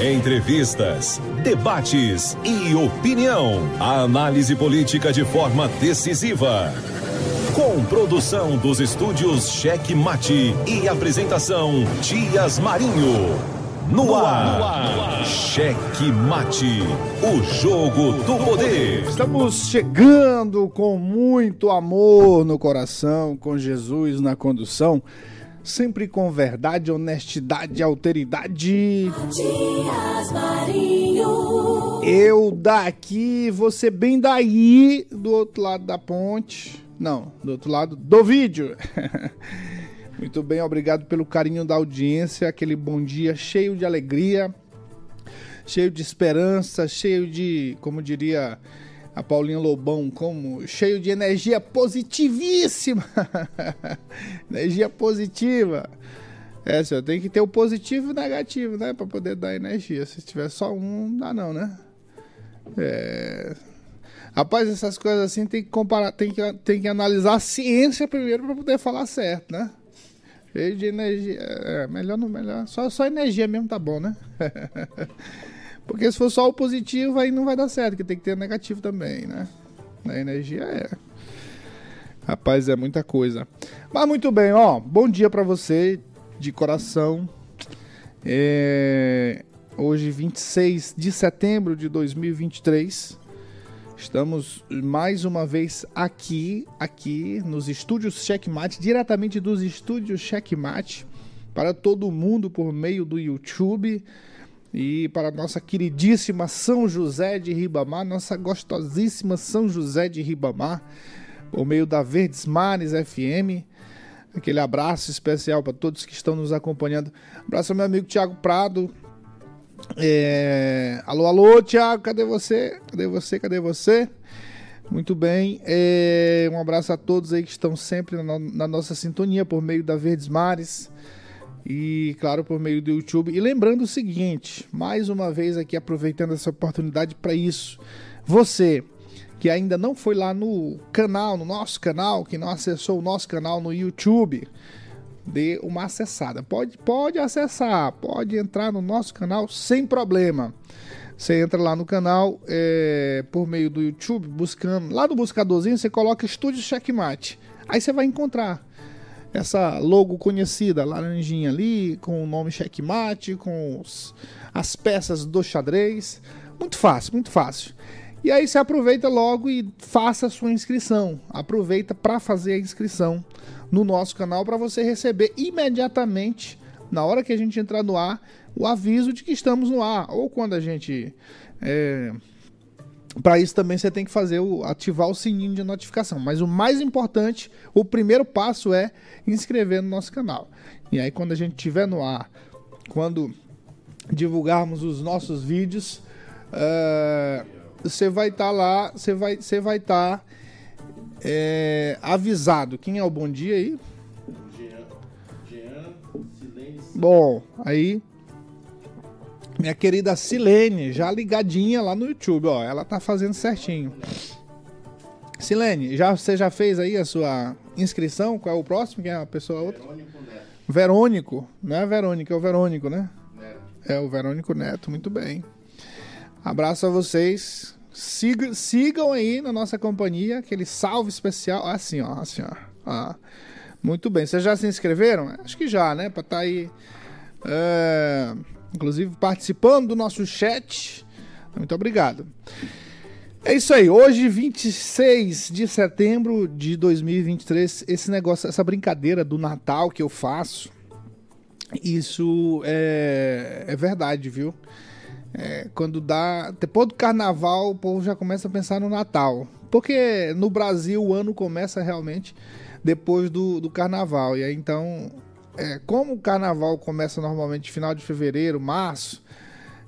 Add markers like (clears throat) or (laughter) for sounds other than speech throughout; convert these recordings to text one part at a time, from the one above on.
Entrevistas, debates e opinião. A análise política de forma decisiva. Com produção dos estúdios Cheque Mate e apresentação Dias Marinho. No ar, no ar, Cheque Mate, o jogo do poder. Estamos chegando com muito amor no coração, com Jesus na condução sempre com verdade, honestidade alteridade. Eu daqui, você bem daí, do outro lado da ponte. Não, do outro lado do vídeo. (laughs) Muito bem, obrigado pelo carinho da audiência, aquele bom dia cheio de alegria, cheio de esperança, cheio de, como diria a Paulinha Lobão como cheio de energia positivíssima. (laughs) energia positiva. É, senhor, tem que ter o positivo e o negativo, né? Pra poder dar energia. Se tiver só um, não dá não, né? É... Rapaz, essas coisas assim tem que comparar, tem que, tem que analisar a ciência primeiro para poder falar certo, né? Cheio de energia. É, melhor não melhor. Só, só energia mesmo tá bom, né? (laughs) Porque se for só o positivo, aí não vai dar certo, que tem que ter negativo também, né? A energia é. Rapaz, é muita coisa. Mas muito bem, ó. Bom dia para você, de coração. É... Hoje, 26 de setembro de 2023. Estamos mais uma vez aqui, aqui nos estúdios Checkmate, diretamente dos estúdios Checkmate, para todo mundo por meio do YouTube e para nossa queridíssima São José de Ribamar, nossa gostosíssima São José de Ribamar, por meio da Verdes Mares FM. Aquele abraço especial para todos que estão nos acompanhando. Abraço ao meu amigo Tiago Prado. É... Alô, alô, Tiago, cadê você? Cadê você? Cadê você? Muito bem. É... Um abraço a todos aí que estão sempre na, na nossa sintonia por meio da Verdes Mares e claro por meio do YouTube. E lembrando o seguinte, mais uma vez aqui aproveitando essa oportunidade para isso, você que ainda não foi lá no canal, no nosso canal, que não acessou o nosso canal no YouTube, dê uma acessada. Pode, pode acessar, pode entrar no nosso canal sem problema. Você entra lá no canal é, por meio do YouTube, buscando lá no buscadorzinho, você coloca Estúdio Checkmate. Aí você vai encontrar essa logo conhecida, laranjinha ali, com o nome checkmate, com os, as peças do xadrez. Muito fácil, muito fácil. E aí você aproveita logo e faça a sua inscrição. Aproveita para fazer a inscrição no nosso canal para você receber imediatamente, na hora que a gente entrar no ar, o aviso de que estamos no ar. Ou quando a gente é, para isso também você tem que fazer o ativar o sininho de notificação. Mas o mais importante, o primeiro passo é inscrever no nosso canal. E aí quando a gente estiver no ar, quando divulgarmos os nossos vídeos, uh, você vai estar tá lá, você vai você vai estar tá, é, avisado. Quem é o bom dia aí? Jean, Jean Bom, aí minha querida Silene, já ligadinha lá no YouTube, ó. Ela tá fazendo certinho. Silene, já, você já fez aí a sua inscrição? Qual é o próximo? Quem é a pessoa outra? Verônico Neto. Verônico, não é Verônica, é o Verônico, né? Neto. É o Verônico Neto, muito bem. Abraço a vocês. Siga, sigam aí na nossa companhia, aquele salve especial. Assim, ó, assim, ó. Ah, muito bem. Vocês já se inscreveram? Acho que já, né? Pra estar tá aí. É inclusive participando do nosso chat. Muito obrigado. É isso aí, hoje 26 de setembro de 2023, esse negócio, essa brincadeira do Natal que eu faço, isso é, é verdade, viu? É, quando dá, depois do carnaval, o povo já começa a pensar no Natal, porque no Brasil o ano começa realmente depois do, do carnaval, e aí então é, como o carnaval começa normalmente final de fevereiro, março,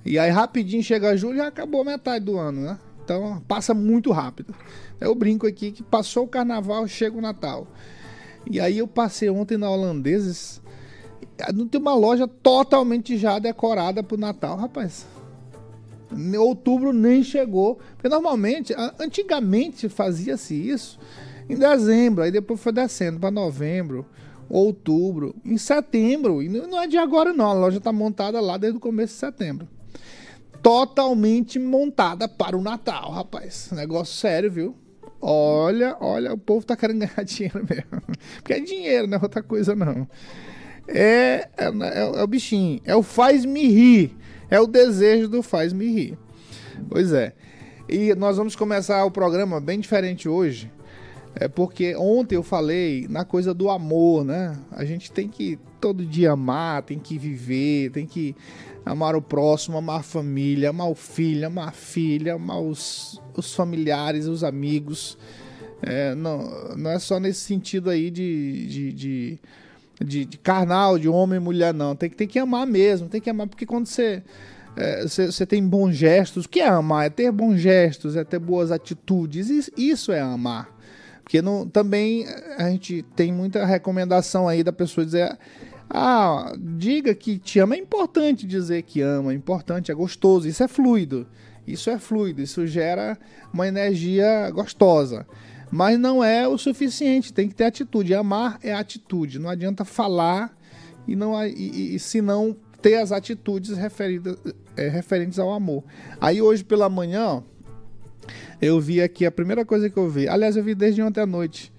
e aí rapidinho chega julho já acabou metade do ano, né? Então passa muito rápido. Eu brinco aqui que passou o carnaval, chega o Natal. E aí eu passei ontem na Holandeses. Não tem uma loja totalmente já decorada pro Natal, rapaz. Outubro nem chegou. Porque normalmente, antigamente fazia-se isso em dezembro, aí depois foi descendo para novembro, outubro, em setembro. E não é de agora, não. A loja está montada lá desde o começo de setembro. Totalmente montada para o Natal, rapaz. Negócio sério, viu? Olha, olha, o povo tá querendo ganhar (laughs) dinheiro mesmo. Porque é dinheiro, não é outra coisa, não. É, é, é, é o bichinho. É o faz-me rir. É o desejo do faz-me rir. Pois é. E nós vamos começar o programa bem diferente hoje. É porque ontem eu falei na coisa do amor, né? A gente tem que todo dia amar, tem que viver, tem que amar o próximo, amar a família, amar o filho, amar a filha, amar os, os familiares, os amigos. É, não, não é só nesse sentido aí de, de, de, de, de carnal, de homem e mulher, não. Tem, tem que amar mesmo, tem que amar, porque quando você é, você tem bons gestos. O que é amar? É ter bons gestos, é ter boas atitudes. Isso é amar. Porque não, também a gente tem muita recomendação aí da pessoa dizer. Ah, diga que te ama. É importante dizer que ama, é importante, é gostoso. Isso é fluido. Isso é fluido, isso gera uma energia gostosa. Mas não é o suficiente, tem que ter atitude. Amar é atitude. Não adianta falar e, não, e, e se não ter as atitudes referidas, é, referentes ao amor. Aí hoje pela manhã, ó, eu vi aqui, a primeira coisa que eu vi, aliás, eu vi desde ontem à noite,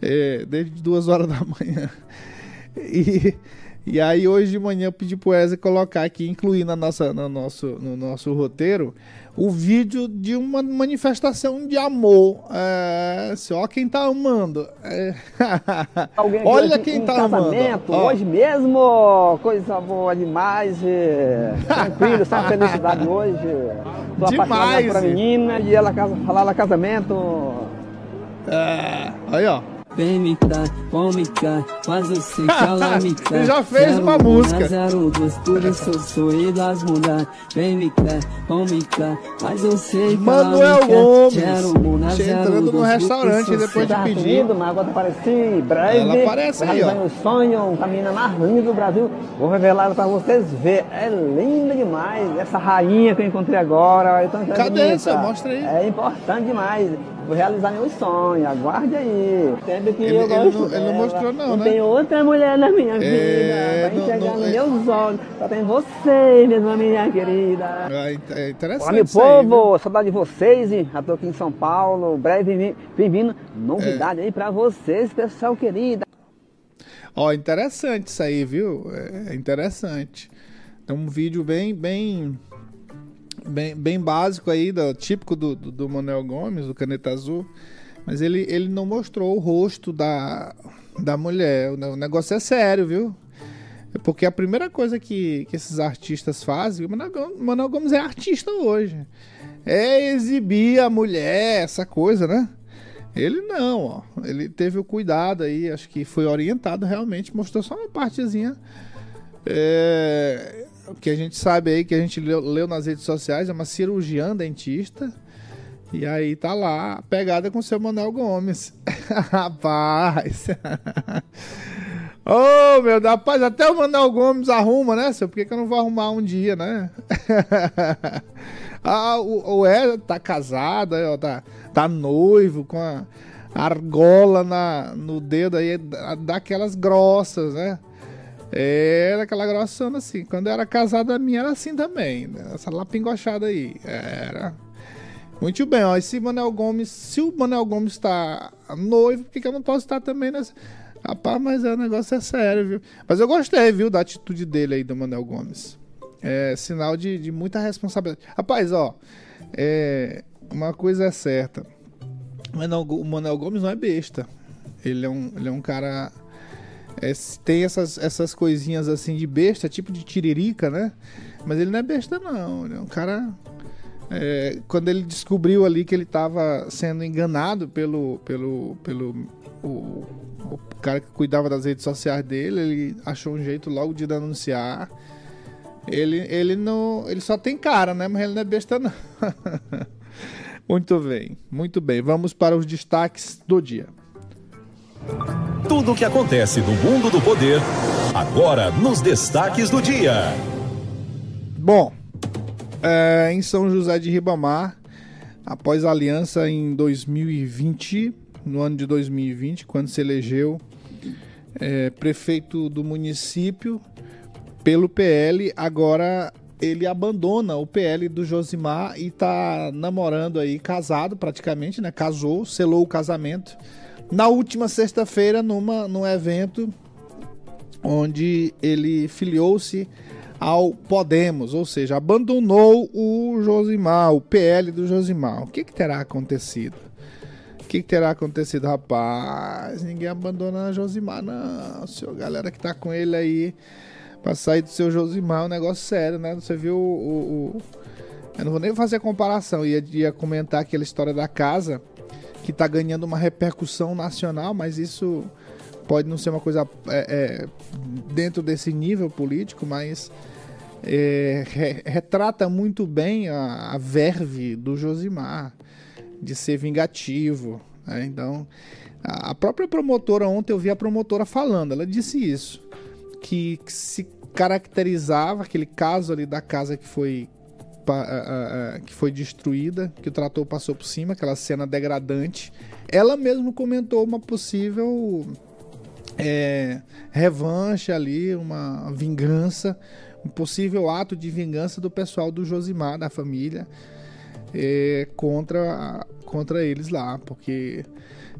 é, desde duas horas da (laughs) manhã. E, e aí hoje de manhã eu pedi pro Wesley colocar aqui, incluir na nossa, no, nosso, no nosso roteiro, o vídeo de uma manifestação de amor. É, ó quem tá amando. É, (laughs) Olha quem um tá casamento, amando. Hoje mesmo, coisa boa demais. Tranquilo, só felicidade hoje. Tô demais. pra menina e ela casa, falar casamento. É, aí ó. Vem me cá, come cá, faz o me cá. Ele já fez uma música. Zero dos, por isso eu sou e das mudar. Vem me cá, come cá, faz o que Manuel Gomes. entrando no restaurante depois de pedir. Mas agora apareci breve. Ela aparece aí, ó. um sonho, um caminho mais lindo do Brasil. Vou revelar ela pra vocês ver. É linda demais. Essa rainha que eu encontrei agora. Cadê essa? Mostra aí. É importante demais. Vou realizar meu sonho, aguarde aí. Sempre que ele, eu gosto não, ele não mostrou não, não né? tem outra mulher na minha vida. É, vai enxergar nos meus olhos. Só tem você mesmo, minha querida. É, interessante Olá, meu povo, aí, saudade de vocês. Já tô aqui em São Paulo. Breve vem vindo. Novidade é. aí pra vocês, pessoal querido. Ó, interessante isso aí, viu? É interessante. É um vídeo bem, bem bem, bem básico aí, do, típico do, do, do, Manuel Gomes, do Caneta Azul. Mas ele, ele não mostrou o rosto da, da mulher. O negócio é sério, viu? Porque a primeira coisa que, que esses artistas fazem, o Manuel Gomes é artista hoje, é exibir a mulher, essa coisa, né? Ele não, ó. Ele teve o cuidado aí, acho que foi orientado realmente, mostrou só uma partezinha. É, que a gente sabe aí, que a gente leu, leu, nas redes sociais, é uma cirurgiã dentista. E aí tá lá, pegada com o seu Manuel Gomes. (laughs) Rapaz! Ô, oh, meu Deus, rapaz, até o Manuel Gomes arruma, né, seu? Por que, que eu não vou arrumar um dia, né? (laughs) ah, o, o Ed tá casado, ó, tá, tá noivo com a argola na, no dedo aí, daquelas grossas, né? Era aquela grossona assim. Quando eu era casado, a minha era assim também. Né? Essa lapingochada aí. Era. Muito bem, ó. Esse Manel Gomes, se o Manel Gomes tá noivo, por que, que eu não posso estar também nessa. Rapaz, mas é, o negócio é sério, viu? Mas eu gostei, viu, da atitude dele aí do Manel Gomes. É sinal de, de muita responsabilidade. Rapaz, ó. É, uma coisa é certa. O Manel Gomes não é besta. Ele é um, ele é um cara é, tem essas, essas coisinhas assim de besta, tipo de tiririca, né? Mas ele não é besta, não. Ele é um cara. É, quando ele descobriu ali que ele estava sendo enganado pelo, pelo, pelo o, o, cara que cuidava das redes sociais dele, ele achou um jeito logo de denunciar. Ele, ele não. Ele só tem cara, né? Mas ele não é besta, não. (laughs) Muito bem, muito bem. Vamos para os destaques do dia. Tudo o que acontece no mundo do poder, agora nos destaques do dia. Bom, é, em São José de Ribamar, após a aliança em 2020, no ano de 2020, quando se elegeu é, prefeito do município pelo PL, agora ele abandona o PL do Josimar e tá namorando aí, casado praticamente, né? Casou, selou o casamento. Na última sexta-feira, numa num evento onde ele filiou-se ao Podemos, ou seja, abandonou o Josimar, o PL do Josimar. O que, que terá acontecido? O que, que terá acontecido, rapaz? Ninguém abandona Josimar, não. Senhor, galera que tá com ele aí Pra sair do seu Josimar é um negócio sério, né? Você viu o, o, o... Eu não vou nem fazer a comparação, ia, ia comentar aquela história da casa que tá ganhando uma repercussão nacional, mas isso pode não ser uma coisa é, é, dentro desse nível político, mas é, re, retrata muito bem a, a, verve do Josimar de ser vingativo. Né? Então, a, a própria promotora, ontem eu vi a promotora falando, ela disse isso que, se caracterizava aquele caso ali da casa que foi que foi destruída, que o trator passou por cima, aquela cena degradante. Ela mesmo comentou uma possível é, revanche ali, uma vingança, um possível ato de vingança do pessoal do Josimar, da família, é, contra, contra eles lá, porque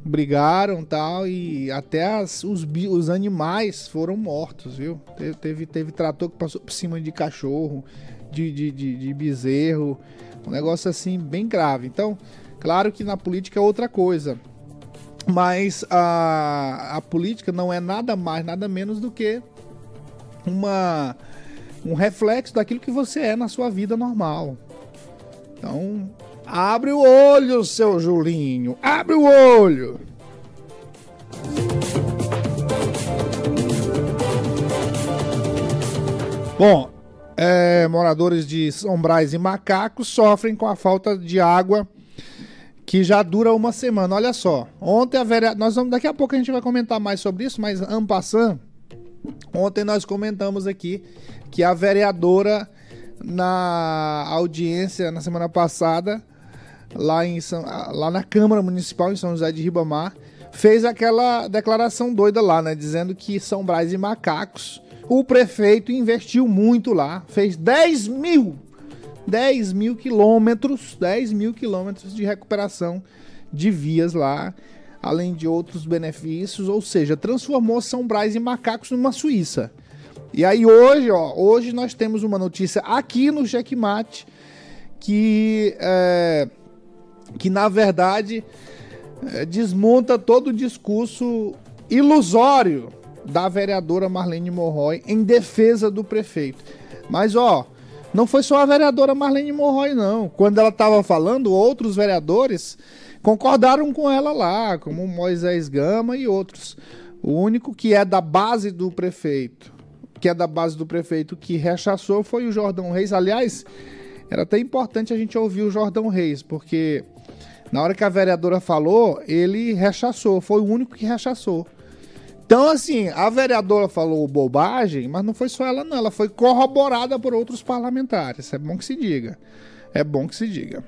brigaram tal e até as, os, os animais foram mortos, viu? Teve, teve, teve, trator que passou por cima de cachorro, de, de, de, de bezerro, um negócio assim bem grave. Então, claro que na política é outra coisa, mas a, a política não é nada mais, nada menos do que uma um reflexo daquilo que você é na sua vida normal. Então, Abre o olho, seu Julinho. Abre o olho. Bom, é, moradores de Sombrais e Macacos sofrem com a falta de água que já dura uma semana. Olha só, ontem a vereadora. Nós vamos, daqui a pouco a gente vai comentar mais sobre isso, mas Ampassan, ontem nós comentamos aqui que a vereadora, na audiência na semana passada, lá, em São, lá na Câmara Municipal em São José de Ribamar, fez aquela declaração doida lá, né? Dizendo que São Brás e Macacos, o prefeito investiu muito lá, fez 10 mil, 10 mil quilômetros, 10 mil quilômetros de recuperação de vias lá, além de outros benefícios, ou seja, transformou São Brás e Macacos numa Suíça. E aí hoje, ó, hoje nós temos uma notícia aqui no Checkmate que é, que na verdade é, desmonta todo o discurso ilusório da vereadora Marlene Morroy em defesa do prefeito. Mas ó, não foi só a vereadora Marlene Morroy não. Quando ela estava falando, outros vereadores concordaram com ela lá, como Moisés Gama e outros. O único que é da base do prefeito, que é da base do prefeito que rechaçou foi o Jordão Reis. Aliás, era até importante a gente ouvir o Jordão Reis, porque na hora que a vereadora falou, ele rechaçou, foi o único que rechaçou. Então, assim, a vereadora falou bobagem, mas não foi só ela, não. Ela foi corroborada por outros parlamentares. É bom que se diga. É bom que se diga.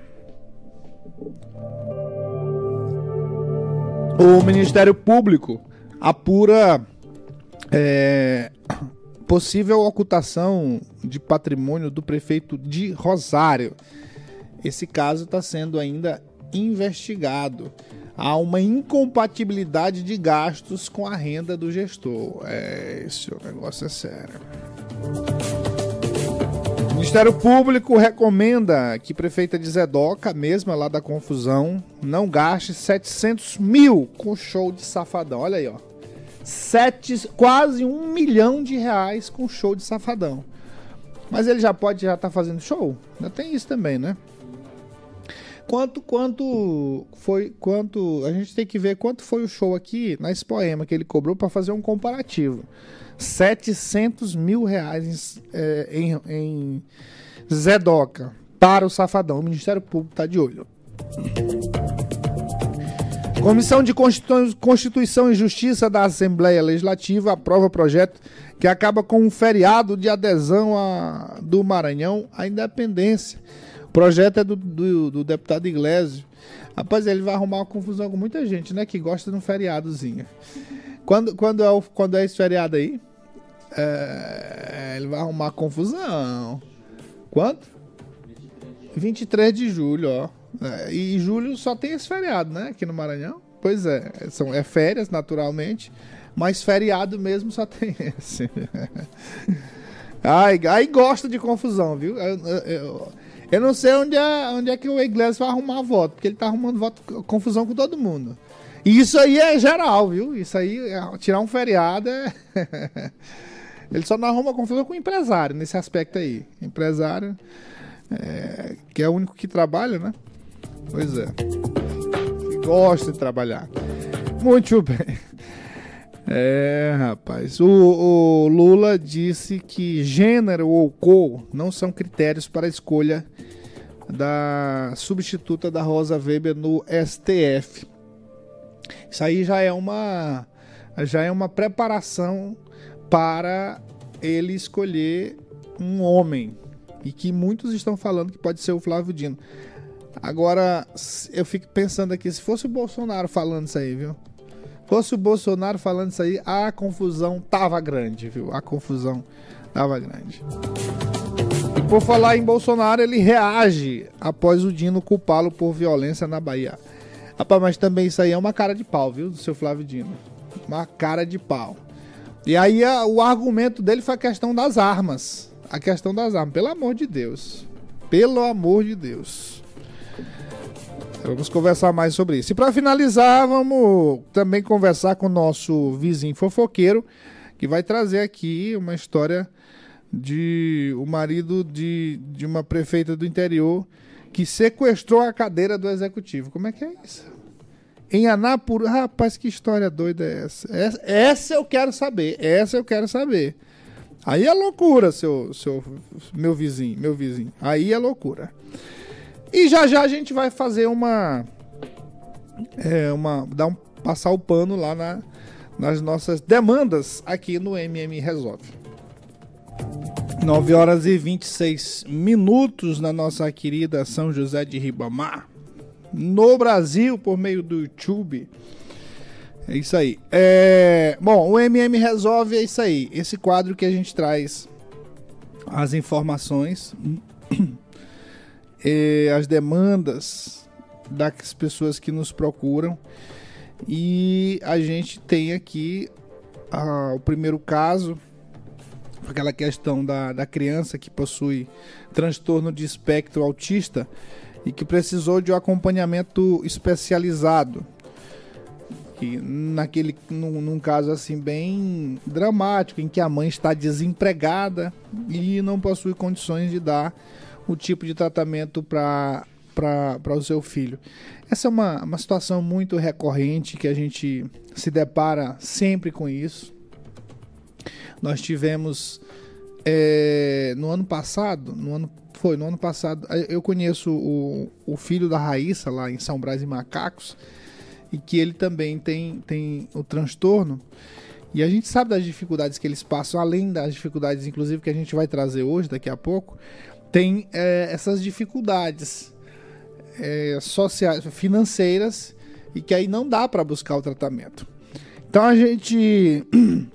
O Ministério Público apura é, possível ocultação de patrimônio do prefeito de Rosário. Esse caso está sendo ainda investigado. Há uma incompatibilidade de gastos com a renda do gestor. É, esse negócio é sério. O Ministério Público recomenda que prefeita de Zedoca, mesma lá da confusão, não gaste 700 mil com show de safadão. Olha aí, ó. Sete, quase um milhão de reais com show de safadão. Mas ele já pode já estar tá fazendo show? Ainda tem isso também, né? Quanto, quanto foi, quanto, a gente tem que ver quanto foi o show aqui na Expoema que ele cobrou para fazer um comparativo. 700 mil reais é, em, em Zedoca para o Safadão. O Ministério Público está de olho. Comissão de Constituição e Justiça da Assembleia Legislativa aprova projeto que acaba com um feriado de adesão a, do Maranhão à independência. Projeto é do, do, do deputado Iglesias. Rapaz, ele vai arrumar uma confusão com muita gente, né? Que gosta de um feriadozinho. Quando, quando, é, o, quando é esse feriado aí? É, ele vai arrumar confusão. Quanto? 23 de julho, ó. É, e julho só tem esse feriado, né? Aqui no Maranhão. Pois é, são, é férias, naturalmente. Mas feriado mesmo só tem (laughs) esse. ai, gosta de confusão, viu? Eu, eu, eu, não sei onde é, onde é que o Iglesias vai arrumar voto, porque ele tá arrumando voto, confusão com todo mundo. E isso aí é geral, viu? Isso aí, é, tirar um feriado é. (laughs) ele só não arruma confusão com o empresário nesse aspecto aí. Empresário, é, que é o único que trabalha, né? Pois é. Gosta de trabalhar. Muito bem. É, rapaz. O, o, Lula disse que gênero ou cor não são critérios para a escolha da substituta da Rosa Weber no STF. Isso aí já é uma já é uma preparação para ele escolher um homem e que muitos estão falando que pode ser o Flávio Dino. Agora eu fico pensando aqui se fosse o Bolsonaro falando isso aí, viu? Fosse o Bolsonaro falando isso aí, a confusão tava grande, viu? A confusão tava grande. E por falar em Bolsonaro, ele reage após o Dino culpá-lo por violência na Bahia. Rapaz, mas também isso aí é uma cara de pau, viu? Do seu Flávio Dino. Uma cara de pau. E aí o argumento dele foi a questão das armas. A questão das armas. Pelo amor de Deus. Pelo amor de Deus. Vamos conversar mais sobre isso. E para finalizar, vamos também conversar com o nosso vizinho fofoqueiro, que vai trazer aqui uma história de o marido de, de uma prefeita do interior que sequestrou a cadeira do executivo. Como é que é isso? Em Anápolis, rapaz, que história doida é essa? essa? Essa eu quero saber, essa eu quero saber. Aí é loucura, seu, seu, meu vizinho, meu vizinho. Aí é loucura. E já já a gente vai fazer uma. É, uma. Dar um, passar o pano lá na, nas nossas demandas aqui no MM Resolve. 9 horas e 26 minutos na nossa querida São José de Ribamar. No Brasil, por meio do YouTube. É isso aí. É... Bom, o MM Resolve é isso aí. Esse quadro que a gente traz as informações eh, as demandas das pessoas que nos procuram. E a gente tem aqui ah, o primeiro caso, aquela questão da, da criança que possui transtorno de espectro autista e que precisou de um acompanhamento especializado. E naquele, num, num, caso assim bem dramático, em que a mãe está desempregada e não possui condições de dar o tipo de tratamento para o seu filho. Essa é uma, uma situação muito recorrente que a gente se depara sempre com isso. Nós tivemos é, no ano passado, no ano foi no ano passado, eu conheço o, o filho da Raíssa lá em São Brás e Macacos e que ele também tem, tem o transtorno. E a gente sabe das dificuldades que eles passam, além das dificuldades, inclusive, que a gente vai trazer hoje, daqui a pouco tem é, essas dificuldades é, sociais, financeiras e que aí não dá para buscar o tratamento. Então a gente (clears throat)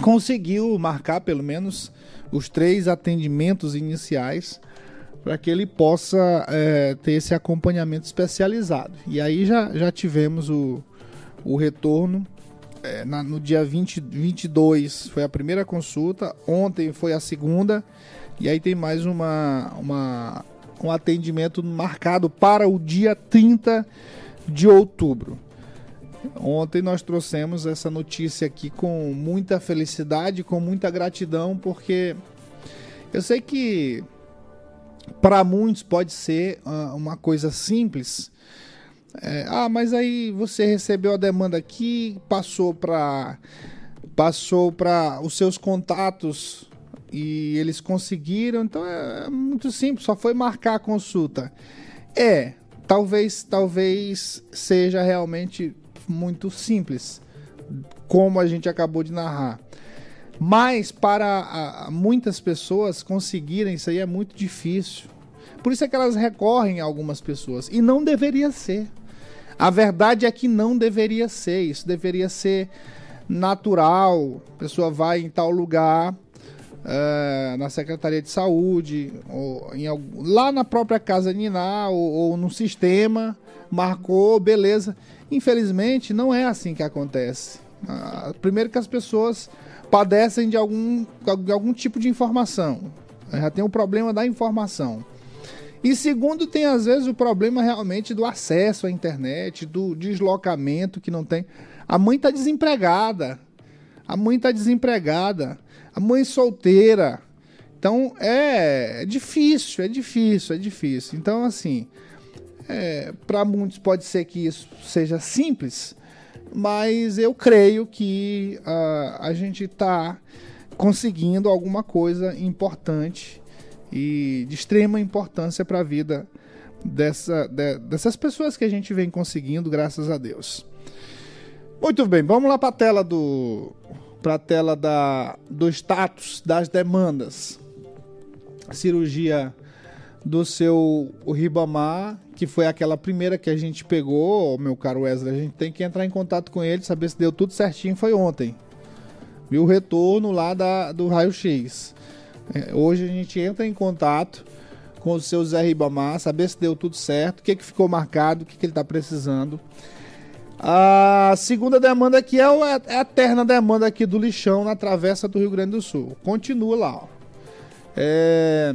conseguiu marcar pelo menos os três atendimentos iniciais para que ele possa é, ter esse acompanhamento especializado. E aí já, já tivemos o, o retorno. É, na, no dia 20, 22 foi a primeira consulta, ontem foi a segunda e aí tem mais uma, uma, um atendimento marcado para o dia 30 de outubro. Ontem nós trouxemos essa notícia aqui com muita felicidade, com muita gratidão, porque eu sei que para muitos pode ser uh, uma coisa simples. É, ah, mas aí você recebeu a demanda aqui, passou para passou para os seus contatos e eles conseguiram, então é muito simples, só foi marcar a consulta. É, talvez, talvez seja realmente muito simples, como a gente acabou de narrar. Mas para a muitas pessoas conseguirem isso aí é muito difícil. Por isso é que elas recorrem a algumas pessoas. E não deveria ser. A verdade é que não deveria ser. Isso deveria ser natural. A pessoa vai em tal lugar, é, na Secretaria de Saúde, ou em, lá na própria casa Niná, ou, ou no sistema, marcou, beleza. Infelizmente, não é assim que acontece. Ah, primeiro que as pessoas padecem de algum, de algum tipo de informação. Já tem o problema da informação. E segundo, tem às vezes o problema realmente do acesso à internet, do deslocamento que não tem. A mãe está desempregada. A mãe está desempregada. A mãe solteira. Então é, é, difícil, é difícil, é difícil. Então, assim, é, para muitos pode ser que isso seja simples, mas eu creio que uh, a gente está conseguindo alguma coisa importante e de extrema importância para a vida dessa, de, dessas pessoas que a gente vem conseguindo, graças a Deus. Muito bem, vamos lá para a tela do para a tela da, do status das demandas. Cirurgia do seu Ribamar, que foi aquela primeira que a gente pegou, meu caro Wesley, a gente tem que entrar em contato com ele, saber se deu tudo certinho, foi ontem. Viu o retorno lá da, do raio-x. É, hoje a gente entra em contato com o seu Zé Ribamar, saber se deu tudo certo, o que, que ficou marcado, o que, que ele está precisando. A segunda demanda aqui é, é a eterna demanda aqui do lixão na travessa do Rio Grande do Sul. Continua lá, ó. É,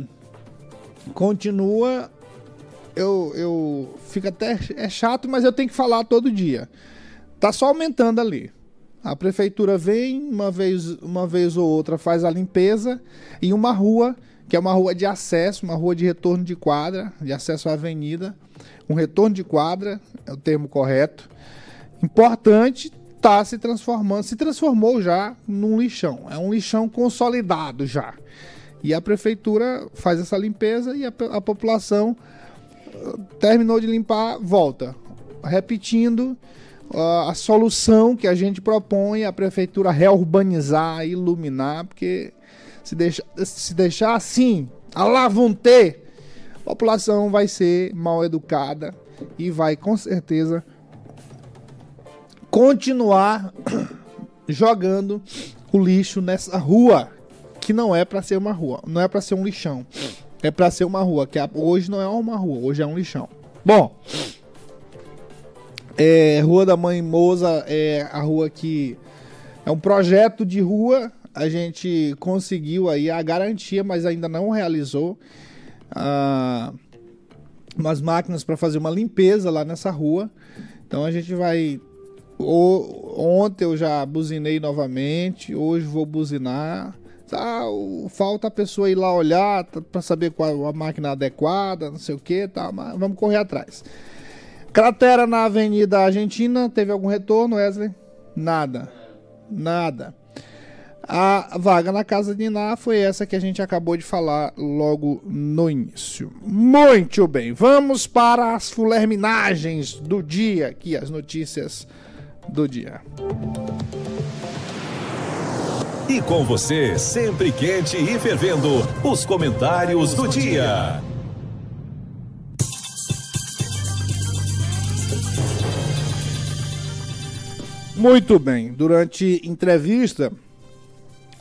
continua. Eu, eu fico até é chato, mas eu tenho que falar todo dia. Tá só aumentando ali. A prefeitura vem uma vez, uma vez ou outra faz a limpeza em uma rua que é uma rua de acesso, uma rua de retorno de quadra, de acesso à avenida, um retorno de quadra é o termo correto importante está se transformando, se transformou já num lixão. É um lixão consolidado já. E a prefeitura faz essa limpeza e a, a população uh, terminou de limpar, volta. Repetindo uh, a solução que a gente propõe, a prefeitura reurbanizar, iluminar, porque se, deixa, se deixar assim, a lá vão ter, a população vai ser mal educada e vai com certeza continuar jogando o lixo nessa rua, que não é para ser uma rua, não é para ser um lixão. É para ser uma rua, que hoje não é uma rua, hoje é um lixão. Bom, é, Rua da Mãe Moza é a rua que é um projeto de rua. A gente conseguiu aí a garantia, mas ainda não realizou ah, umas máquinas para fazer uma limpeza lá nessa rua. Então a gente vai ontem eu já buzinei novamente, hoje vou buzinar. Ah, falta a pessoa ir lá olhar para saber qual a máquina adequada, não sei o que, tá, mas vamos correr atrás. Cratera na Avenida Argentina, teve algum retorno, Wesley? Nada. Nada. A vaga na casa de Iná foi essa que a gente acabou de falar logo no início. Muito bem, vamos para as fulerminagens do dia, aqui as notícias do dia. E com você, sempre quente e fervendo, os comentários do dia. Muito bem. Durante entrevista,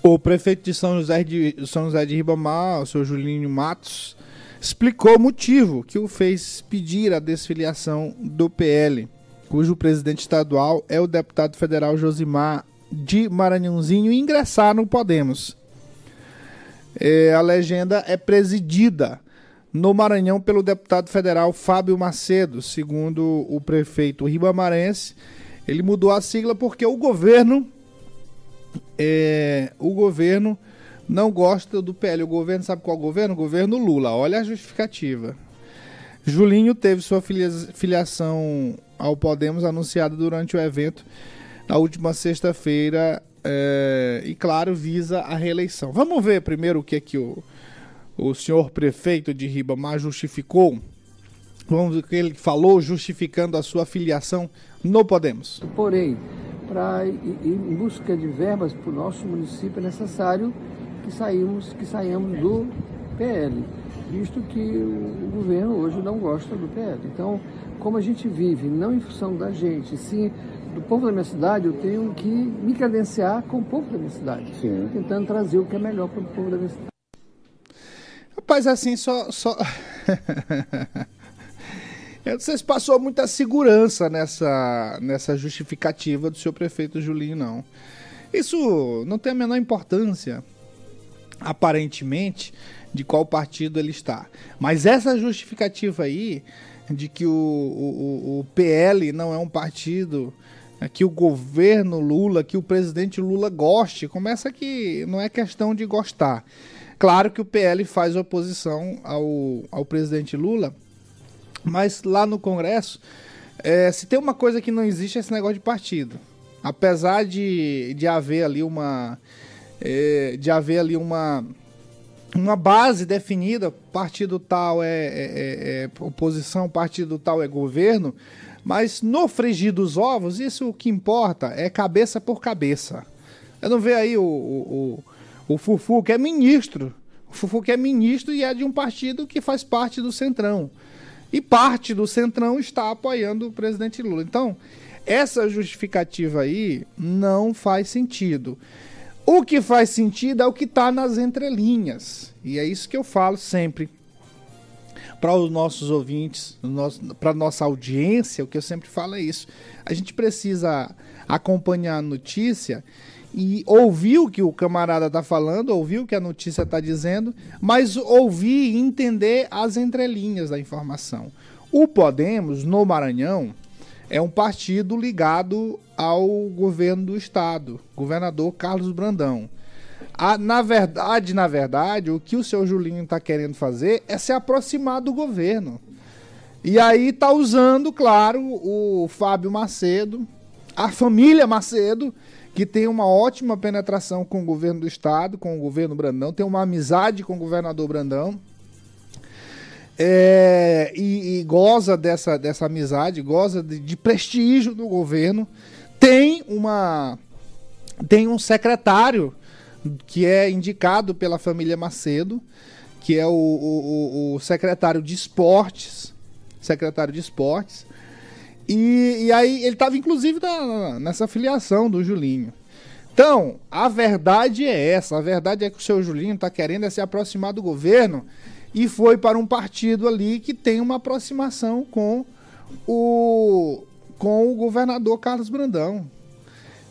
o prefeito de São José de, São José de Ribamar, o senhor Julinho Matos, explicou o motivo que o fez pedir a desfiliação do PL cujo presidente estadual é o deputado federal Josimar de Maranhãozinho, ingressar no Podemos. É, a legenda é presidida no Maranhão pelo deputado federal Fábio Macedo, segundo o prefeito ribamarense. Ele mudou a sigla porque o governo é, o governo não gosta do PL. O governo sabe qual governo? O governo Lula. Olha a justificativa. Julinho teve sua filiação ao Podemos anunciada durante o evento na última sexta-feira é, e, claro, visa a reeleição. Vamos ver primeiro o que é que o, o senhor prefeito de Ribamar justificou Vamos o que ele falou justificando a sua filiação no Podemos. Porém, para em busca de verbas para o nosso município é necessário que saímos, que saímos do PL, visto que o governo hoje não gosta do PL. Então, como a gente vive não em função da gente, sim do povo da minha cidade, eu tenho que me credenciar com o povo da minha cidade, sim. tentando trazer o que é melhor para o povo da minha cidade. Rapaz, assim, só. só... (laughs) Vocês passou muita segurança nessa, nessa justificativa do seu prefeito Julinho, não. Isso não tem a menor importância, aparentemente, de qual partido ele está. Mas essa justificativa aí, de que o, o, o PL não é um partido que o governo Lula, que o presidente Lula goste, começa que não é questão de gostar. Claro que o PL faz oposição ao, ao presidente Lula, mas lá no Congresso, é, se tem uma coisa que não existe é esse negócio de partido. Apesar de, de haver ali uma. É, de haver ali uma. Uma base definida, partido tal é, é, é, é oposição, partido tal é governo, mas no frigir dos ovos, isso o que importa é cabeça por cabeça. Eu não vejo aí o, o, o, o Fufu, que é ministro. O Fufu que é ministro e é de um partido que faz parte do Centrão. E parte do Centrão está apoiando o presidente Lula. Então, essa justificativa aí não faz sentido. O que faz sentido é o que está nas entrelinhas. E é isso que eu falo sempre para os nossos ouvintes, para nossa audiência. O que eu sempre falo é isso. A gente precisa acompanhar a notícia e ouvir o que o camarada está falando, ouvir o que a notícia está dizendo, mas ouvir e entender as entrelinhas da informação. O Podemos, no Maranhão, é um partido ligado ao governo do estado, governador Carlos Brandão. A, na verdade, na verdade, o que o seu Julinho está querendo fazer é se aproximar do governo. E aí está usando, claro, o Fábio Macedo, a família Macedo, que tem uma ótima penetração com o governo do estado, com o governo Brandão, tem uma amizade com o governador Brandão. É, e, e, goza dessa, dessa amizade, goza de, de, prestígio no governo. Tem uma tem um secretário que é indicado pela família Macedo, que é o, o, o secretário de esportes, secretário de esportes, e, e aí ele estava inclusive na, nessa filiação do Julinho. Então, a verdade é essa. A verdade é que o seu Julinho está querendo é se aproximar do governo e foi para um partido ali que tem uma aproximação com o, com o governador Carlos Brandão.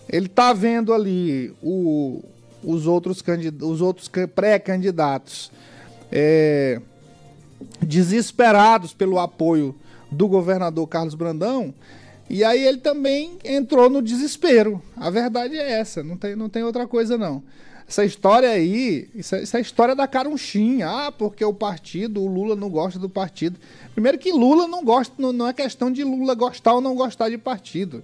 Ele está vendo ali o, os outros, os outros pré-candidatos é, desesperados pelo apoio do governador Carlos Brandão. E aí ele também entrou no desespero. A verdade é essa, não tem, não tem outra coisa não. Essa história aí, isso é, isso é a história da carunchinha. Ah, porque o partido, o Lula não gosta do partido. Primeiro que Lula não gosta, não, não é questão de Lula gostar ou não gostar de partido.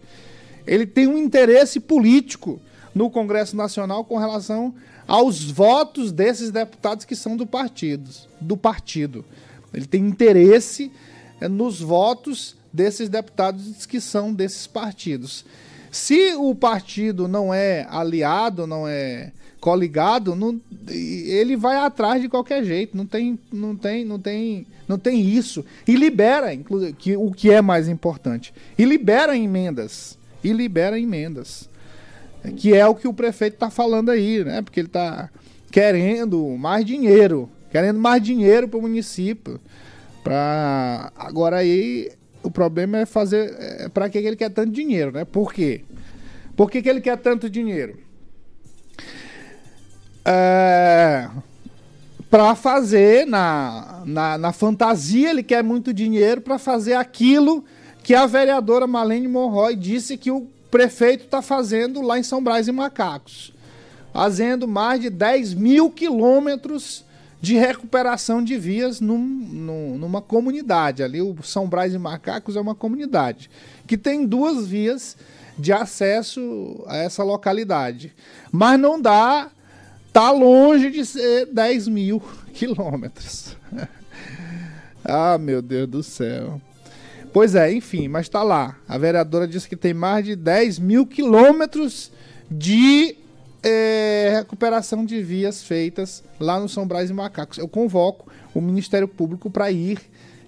Ele tem um interesse político no Congresso Nacional com relação aos votos desses deputados que são do partido, do partido. Ele tem interesse é, nos votos desses deputados que são desses partidos. Se o partido não é aliado, não é coligado, não, ele vai atrás de qualquer jeito. Não tem, não tem, não tem, não tem isso. E libera, inclusive, que, o que é mais importante. E libera emendas. E libera emendas. Que é o que o prefeito está falando aí, né? Porque ele está querendo mais dinheiro. Querendo mais dinheiro para o município. Pra... Agora aí, o problema é fazer. É, para que ele quer tanto dinheiro, né? Por quê? Por que, que ele quer tanto dinheiro? É, para fazer na, na, na, fantasia, ele quer muito dinheiro para fazer aquilo que a vereadora Malene Monroy disse que o prefeito está fazendo lá em São Brás e Macacos. Fazendo mais de 10 mil quilômetros de recuperação de vias num, num, numa comunidade. Ali, o São Brás e Macacos é uma comunidade que tem duas vias de acesso a essa localidade. Mas não dá, tá longe de ser 10 mil quilômetros. (laughs) Ah, meu Deus do céu. Pois é, enfim, mas tá lá. A vereadora disse que tem mais de 10 mil quilômetros de é, recuperação de vias feitas lá no São Brás e Macacos. Eu convoco o Ministério Público para ir,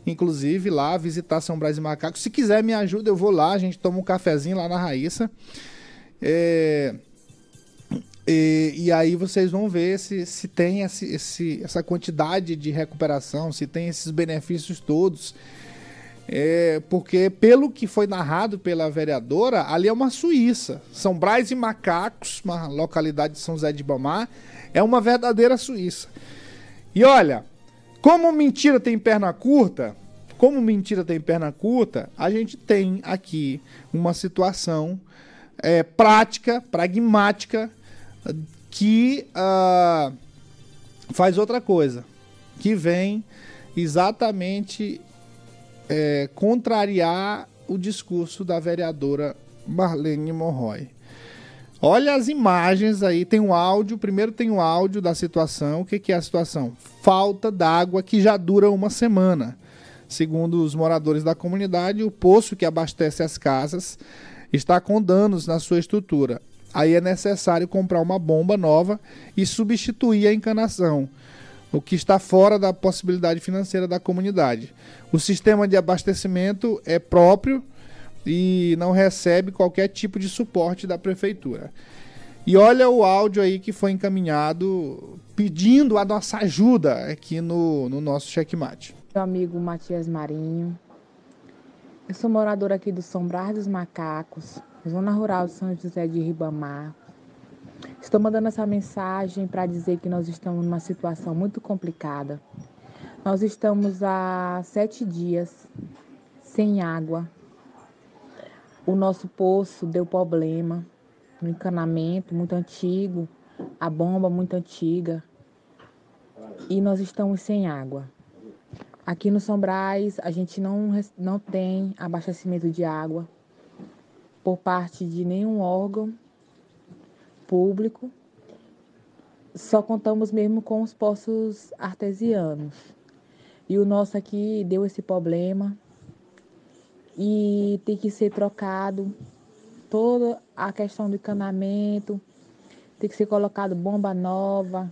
inclusive, lá visitar São Brás e Macacos. Se quiser me ajuda, eu vou lá, a gente toma um cafezinho lá na Raíssa. É, e, e, aí vocês vão ver se, se tem esse, esse, essa quantidade de recuperação, se tem esses benefícios todos. É, porque, pelo que foi narrado pela vereadora, ali é uma Suíça. São Brás e Macacos, uma localidade de São José de Bamar, é uma verdadeira Suíça. E olha, como mentira tem perna curta, como mentira tem perna curta, a gente tem aqui uma situação é, prática, pragmática, que uh, faz outra coisa, que vem exatamente é, contrariar o discurso da vereadora Marlene Monroy. Olha as imagens aí, tem um áudio. Primeiro tem um áudio da situação. O que, que é a situação? Falta d'água que já dura uma semana. Segundo os moradores da comunidade, o poço que abastece as casas está com danos na sua estrutura. Aí é necessário comprar uma bomba nova e substituir a encanação o que está fora da possibilidade financeira da comunidade. O sistema de abastecimento é próprio e não recebe qualquer tipo de suporte da prefeitura. E olha o áudio aí que foi encaminhado pedindo a nossa ajuda aqui no, no nosso checkmate. Meu amigo Matias Marinho, eu sou morador aqui do Brás dos Macacos, zona rural de São José de Ribamar. Estou mandando essa mensagem para dizer que nós estamos numa situação muito complicada. Nós estamos há sete dias sem água. O nosso poço deu problema, no encanamento muito antigo, a bomba muito antiga. E nós estamos sem água. Aqui no São Brás, a gente não, não tem abastecimento de água por parte de nenhum órgão público, só contamos mesmo com os poços artesianos. E o nosso aqui deu esse problema e tem que ser trocado toda a questão do encanamento, tem que ser colocado bomba nova,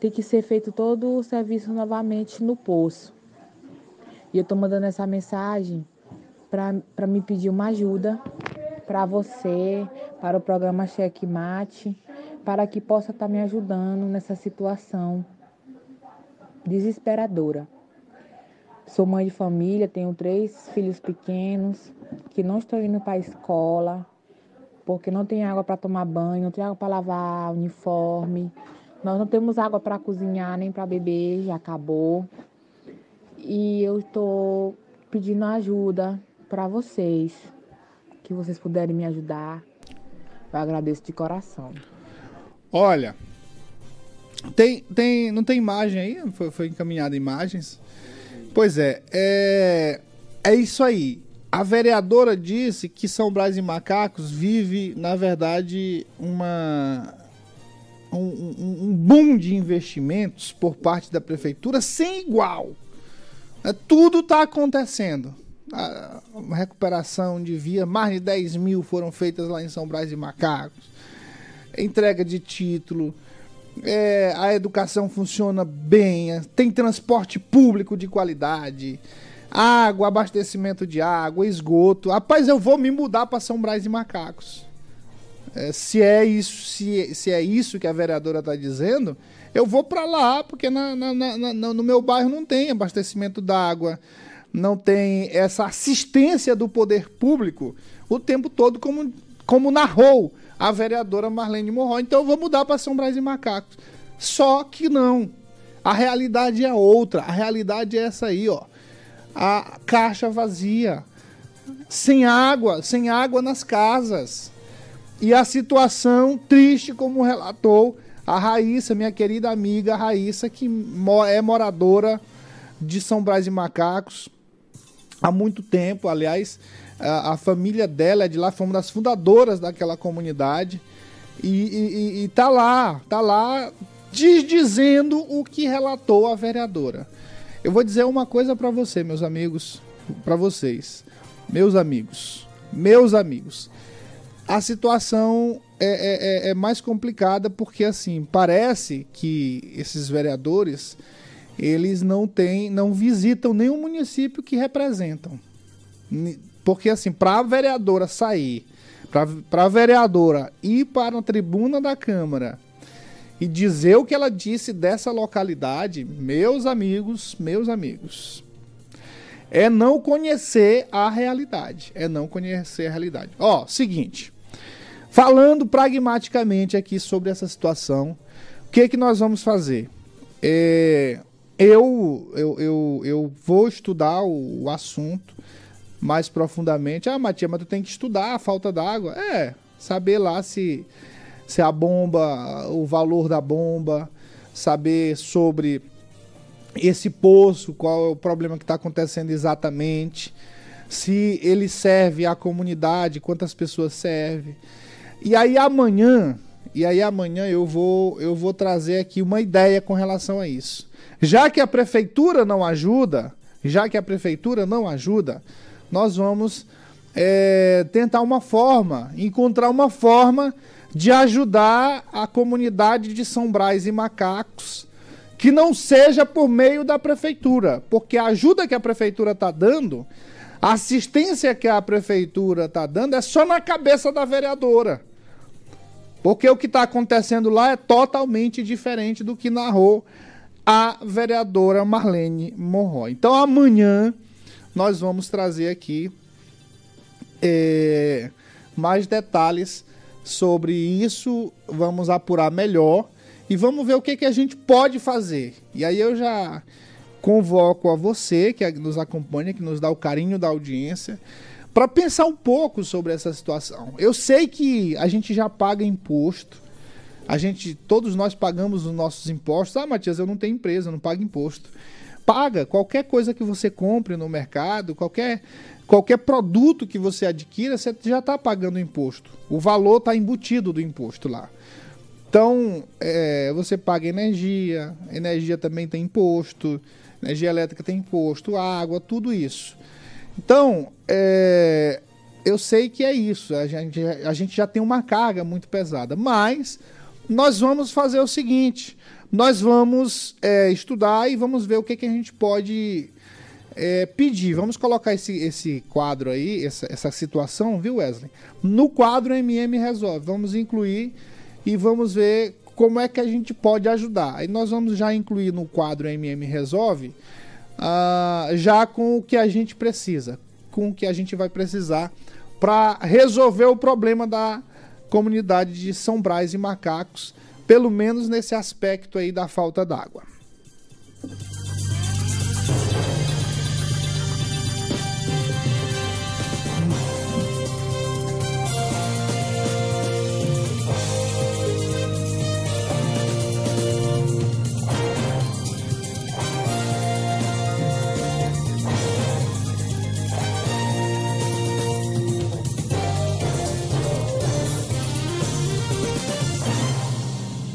tem que ser feito todo o serviço novamente no poço. E eu estou mandando essa mensagem para me pedir uma ajuda para você, para o programa Checkmate, para que possa estar tá me ajudando nessa situação desesperadora. Sou mãe de família, tenho três filhos pequenos que não estão indo para a escola porque não tem água para tomar banho, não tem água para lavar uniforme. Nós não temos água para cozinhar nem para beber, já acabou. E eu estou pedindo ajuda para vocês que vocês puderem me ajudar, eu agradeço de coração. Olha, tem, tem, não tem imagem aí? Foi, foi encaminhada imagens? Pois é, é, é isso aí. A vereadora disse que São Brás e Macacos vive, na verdade, uma um, um, boom de investimentos por parte da prefeitura sem igual. É, tudo está acontecendo a recuperação de via, mais de 10 mil foram feitas lá em São Brás e Macacos. Entrega de título, é, a educação funciona bem, tem transporte público de qualidade, água, abastecimento de água, esgoto. Rapaz, eu vou me mudar para São Brás e Macacos. É, se é isso, se, se é isso que a vereadora está dizendo, eu vou para lá, porque na, na, na, no meu bairro não tem abastecimento d'água não tem essa assistência do poder público o tempo todo, como, como narrou a vereadora Marlene Morró. Então eu vou mudar para São Brás e Macacos. Só que não. A realidade é outra. A realidade é essa aí, ó. A caixa vazia. Sem água, sem água nas casas. E a situação triste, como relatou a Raíssa, minha querida amiga Raíssa, que é moradora de São Brás e Macacos há muito tempo. Aliás, a, a, família dela é de lá, foi uma das fundadoras daquela comunidade. E, e, e tá lá, tá lá dizendo o que relatou a vereadora. Eu vou dizer uma coisa para você, meus amigos, para vocês, meus amigos, meus amigos. A situação é, é, é, é mais complicada porque assim parece que esses vereadores eles não têm, não visitam nenhum município que representam. Porque assim, para a vereadora sair, para a vereadora ir para a tribuna da Câmara e dizer o que ela disse dessa localidade, meus amigos, meus amigos, é não conhecer a realidade. É não conhecer a realidade. Ó, seguinte. Falando pragmaticamente aqui sobre essa situação, o que, que nós vamos fazer? É, eu, eu, eu, eu vou estudar o, o assunto mais profundamente. Ah, Matias, mas tu tem que estudar a falta d'água. É, saber lá se, se a bomba, o valor da bomba, saber sobre esse poço, qual é o problema que está acontecendo exatamente, se ele serve à comunidade, quantas pessoas serve. E aí amanhã, e aí amanhã eu vou eu vou trazer aqui uma ideia com relação a isso. Já que a prefeitura não ajuda, já que a prefeitura não ajuda, nós vamos é, tentar uma forma, encontrar uma forma de ajudar a comunidade de São Brás e Macacos, que não seja por meio da prefeitura, porque a ajuda que a prefeitura está dando, a assistência que a prefeitura está dando é só na cabeça da vereadora. Porque o que está acontecendo lá é totalmente diferente do que narrou a vereadora Marlene Monroy. Então amanhã nós vamos trazer aqui é, mais detalhes sobre isso, vamos apurar melhor e vamos ver o que, que a gente pode fazer. E aí eu já convoco a você que nos acompanha, que nos dá o carinho da audiência, para pensar um pouco sobre essa situação. Eu sei que a gente já paga imposto, a gente, todos nós pagamos os nossos impostos. Ah, Matias, eu não tenho empresa, eu não pago imposto. Paga qualquer coisa que você compre no mercado, qualquer, qualquer produto que você adquira, você já está pagando imposto. O valor está embutido do imposto lá. Então, é, você paga energia, energia também tem imposto, energia elétrica tem imposto, água, tudo isso. Então, é, eu sei que é isso, a gente, a gente já tem uma carga muito pesada, mas nós vamos fazer o seguinte: nós vamos é, estudar e vamos ver o que, que a gente pode é, pedir. Vamos colocar esse, esse quadro aí, essa, essa situação, viu, Wesley? No quadro MM Resolve. Vamos incluir e vamos ver como é que a gente pode ajudar. Aí nós vamos já incluir no quadro MM Resolve uh, já com o que a gente precisa, com o que a gente vai precisar para resolver o problema da comunidade de São Brás e Macacos, pelo menos nesse aspecto aí da falta d'água.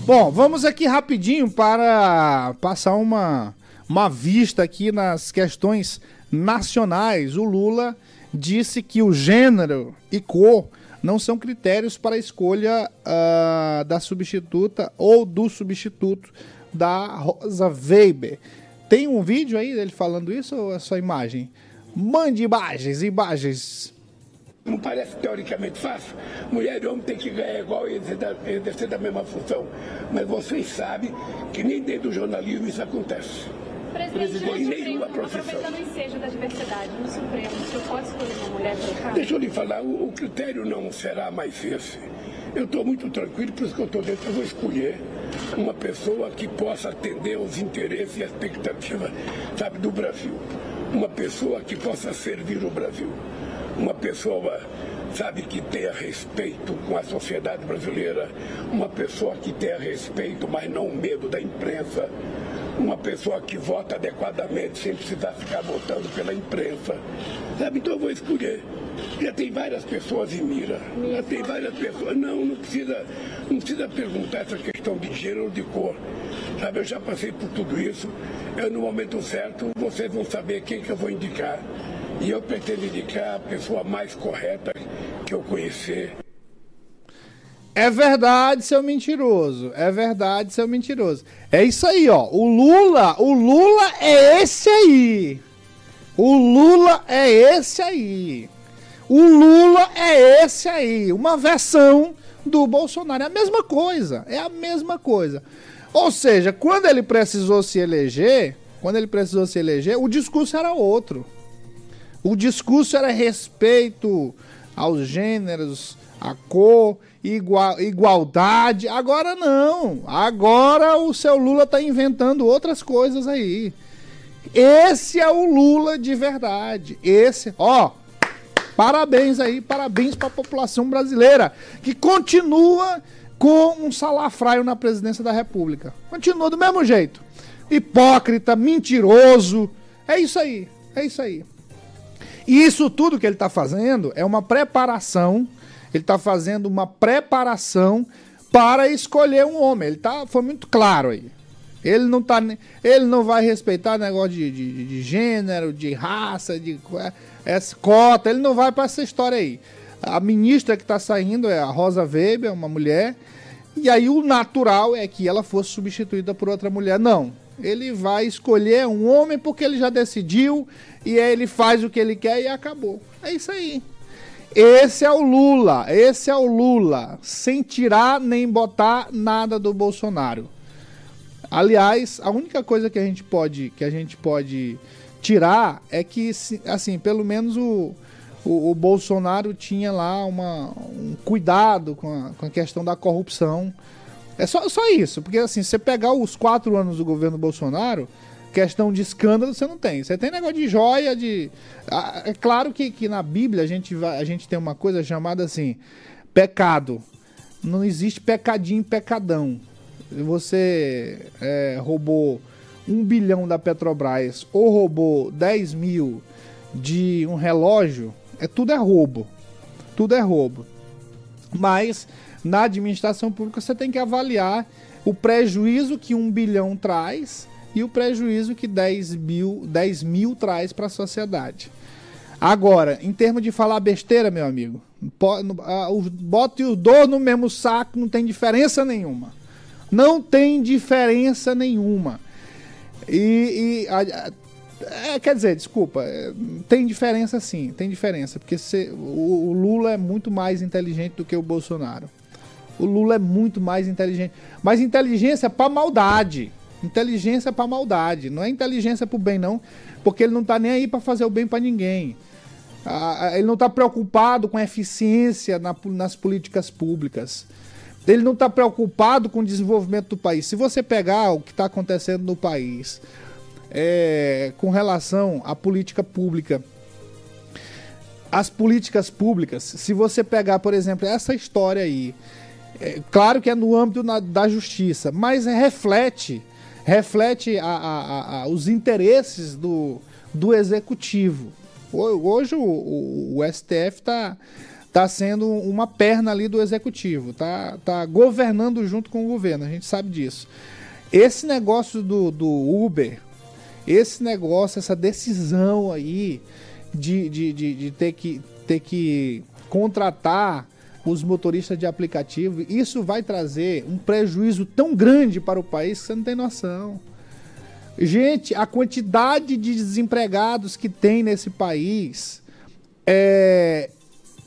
Bom, vamos aqui rapidinho para passar uma, uma vista aqui nas questões nacionais. O Lula disse que o gênero e cor não são critérios para a escolha uh, da substituta ou do substituto da Rosa Weber. Tem um vídeo aí dele falando isso ou é só imagem? Mande imagens, imagens. Não parece teoricamente fácil? Mulher e homem tem que ganhar igual e exercer da mesma função. Mas vocês sabem que nem dentro do jornalismo isso acontece. Presidente, em nenhuma profissão. Aproveitando o ensejo da diversidade no Supremo, o senhor pode escolher uma mulher para? Deixa eu lhe falar, o, o critério não será mais esse. Eu estou muito tranquilo, por isso que eu estou dentro. Eu vou escolher uma pessoa que possa atender aos interesses e expectativas, sabe, do Brasil. Uma pessoa que possa servir o Brasil uma pessoa, sabe, que tenha respeito com a sociedade brasileira, uma pessoa que tenha respeito, mas não medo da imprensa, uma pessoa que vota adequadamente sem precisar ficar votando pela imprensa. Sabe? Então eu vou escolher. Já tem várias pessoas em mira. Já tem várias pessoas. Não, não precisa, não precisa perguntar essa questão de gênero ou de cor. Sabe, eu já passei por tudo isso. Eu, no momento certo, vocês vão saber quem que eu vou indicar. E eu pretendo indicar a pessoa mais correta que eu conhecer. É verdade, seu mentiroso. É verdade, seu mentiroso. É isso aí, ó. O Lula, o Lula é esse aí. O Lula é esse aí. O Lula é esse aí. Uma versão do Bolsonaro. É a mesma coisa. É a mesma coisa. Ou seja, quando ele precisou se eleger, quando ele precisou se eleger, o discurso era outro. O discurso era respeito aos gêneros, a cor igual, igualdade. Agora não. Agora o seu Lula tá inventando outras coisas aí. Esse é o Lula de verdade. Esse, ó, parabéns aí, parabéns para a população brasileira que continua com um salafraio na presidência da República. Continua do mesmo jeito. Hipócrita, mentiroso. É isso aí. É isso aí. Isso tudo que ele está fazendo é uma preparação ele está fazendo uma preparação para escolher um homem. Ele tá, foi muito claro aí. Ele não, tá, ele não vai respeitar negócio de, de, de gênero, de raça, de essa cota. Ele não vai para essa história aí. A ministra que está saindo é a Rosa Weber, uma mulher. E aí o natural é que ela fosse substituída por outra mulher. Não. Ele vai escolher um homem porque ele já decidiu e aí ele faz o que ele quer e acabou. É isso aí. Esse é o Lula, esse é o Lula, sem tirar nem botar nada do Bolsonaro. Aliás, a única coisa que a gente pode, que a gente pode tirar é que, assim, pelo menos o, o, o Bolsonaro tinha lá uma, um cuidado com a, com a questão da corrupção. É só, só isso, porque assim, você pegar os quatro anos do governo Bolsonaro, questão de escândalo você não tem. Você tem negócio de joia, de. É claro que, que na Bíblia a gente, vai, a gente tem uma coisa chamada assim: pecado. Não existe pecadinho pecadão. Você é, roubou um bilhão da Petrobras ou roubou 10 mil de um relógio, é tudo é roubo. Tudo é roubo. Mas na administração pública você tem que avaliar o prejuízo que um bilhão traz e o prejuízo que 10 mil, 10 mil traz para a sociedade. Agora, em termos de falar besteira, meu amigo, os dois no mesmo saco, não tem diferença nenhuma. Não tem diferença nenhuma. E, e a, é, quer dizer, desculpa, é, tem diferença sim, tem diferença, porque se, o, o Lula é muito mais inteligente do que o Bolsonaro. O Lula é muito mais inteligente. Mas inteligência para maldade. Inteligência para maldade, não é inteligência para o bem não, porque ele não está nem aí para fazer o bem para ninguém. Ah, ele não está preocupado com eficiência na, nas políticas públicas. Ele não está preocupado com o desenvolvimento do país. Se você pegar o que está acontecendo no país é, com relação à política pública, as políticas públicas, se você pegar, por exemplo, essa história aí, é, claro que é no âmbito na, da justiça, mas reflete reflete a, a, a, os interesses do, do executivo. Hoje o, o, o STF está tá sendo uma perna ali do executivo, tá, tá governando junto com o governo, a gente sabe disso. Esse negócio do, do Uber, esse negócio, essa decisão aí de, de, de, de ter, que, ter que contratar os motoristas de aplicativo, isso vai trazer um prejuízo tão grande para o país que você não tem noção. Gente, a quantidade de desempregados que tem nesse país é,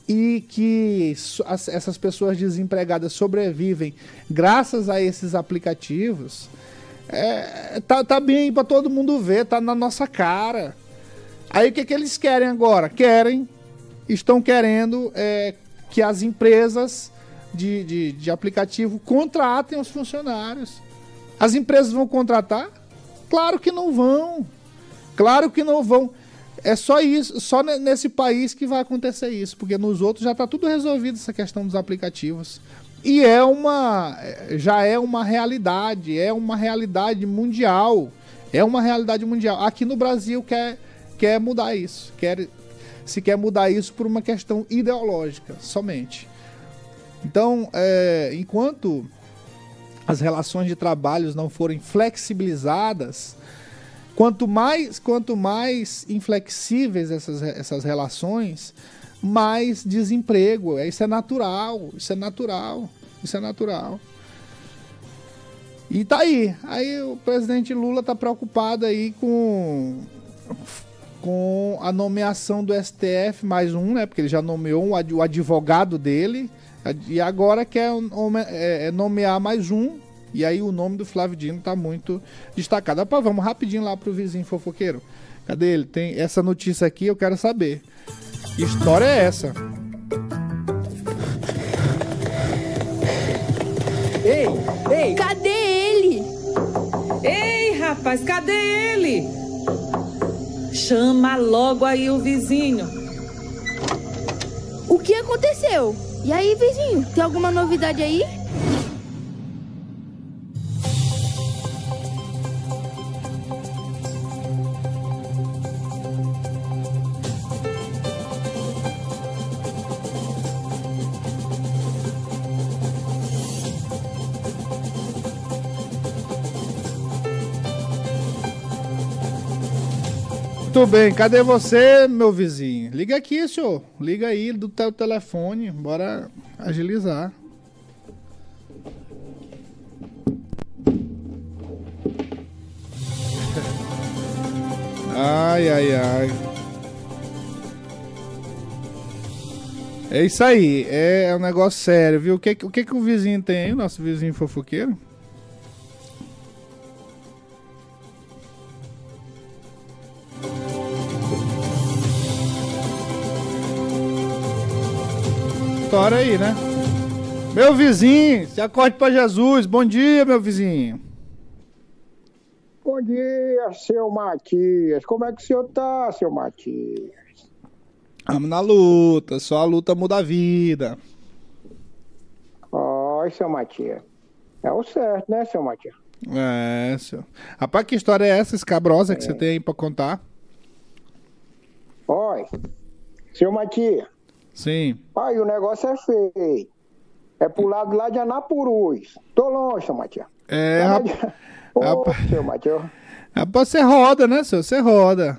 e que as, essas pessoas desempregadas sobrevivem graças a esses aplicativos, é, tá, tá bem para todo mundo ver, tá na nossa cara. Aí o que, que eles querem agora? Querem, estão querendo é, que as empresas de, de, de aplicativo contratem os funcionários. As empresas vão contratar? Claro que não vão. Claro que não vão. É só isso, só nesse país que vai acontecer isso, porque nos outros já está tudo resolvido essa questão dos aplicativos. E é uma. Já é uma realidade, é uma realidade mundial. É uma realidade mundial. Aqui no Brasil quer, quer mudar isso. Quer, se quer mudar isso por uma questão ideológica somente. Então, é, enquanto as relações de trabalhos não forem flexibilizadas, quanto mais, quanto mais inflexíveis essas, essas relações, mais desemprego. Isso é natural, isso é natural, isso é natural. E tá aí. Aí o presidente Lula tá preocupado aí com com a nomeação do STF mais um, né? Porque ele já nomeou um, o advogado dele e agora quer é, é, nomear mais um. E aí o nome do Flávio Dino tá muito destacado. Opa, vamos rapidinho lá pro vizinho fofoqueiro. Cadê ele? Tem essa notícia aqui, eu quero saber. Que história é essa? Ei, ei! Cadê ele? Ei, rapaz, cadê ele? Chama logo aí o vizinho. O que aconteceu? E aí, vizinho, tem alguma novidade aí? Muito bem, cadê você, meu vizinho? Liga aqui, senhor. Liga aí do teu telefone. Bora agilizar. Ai, ai, ai. É isso aí, é um negócio sério, viu? O que, o que, que o vizinho tem aí, nosso vizinho fofoqueiro? História aí, né? Meu vizinho, se acorde para Jesus. Bom dia, meu vizinho. Bom dia, seu Matias. Como é que o senhor tá, seu Matias? Vamos na luta, só a luta muda a vida. Oi, seu Matias. É o certo, né, seu Matias? É, senhor. Rapaz, que história é essa escabrosa é. que você tem aí pra contar? Oi, seu Matias. Sim. Pai, o negócio é feio. É pro lado lá de Anapurus. Tô longe, Matias. É, rapaz. (laughs) Ô, seu Matias. Rapaz, você roda, né, senhor? Você roda.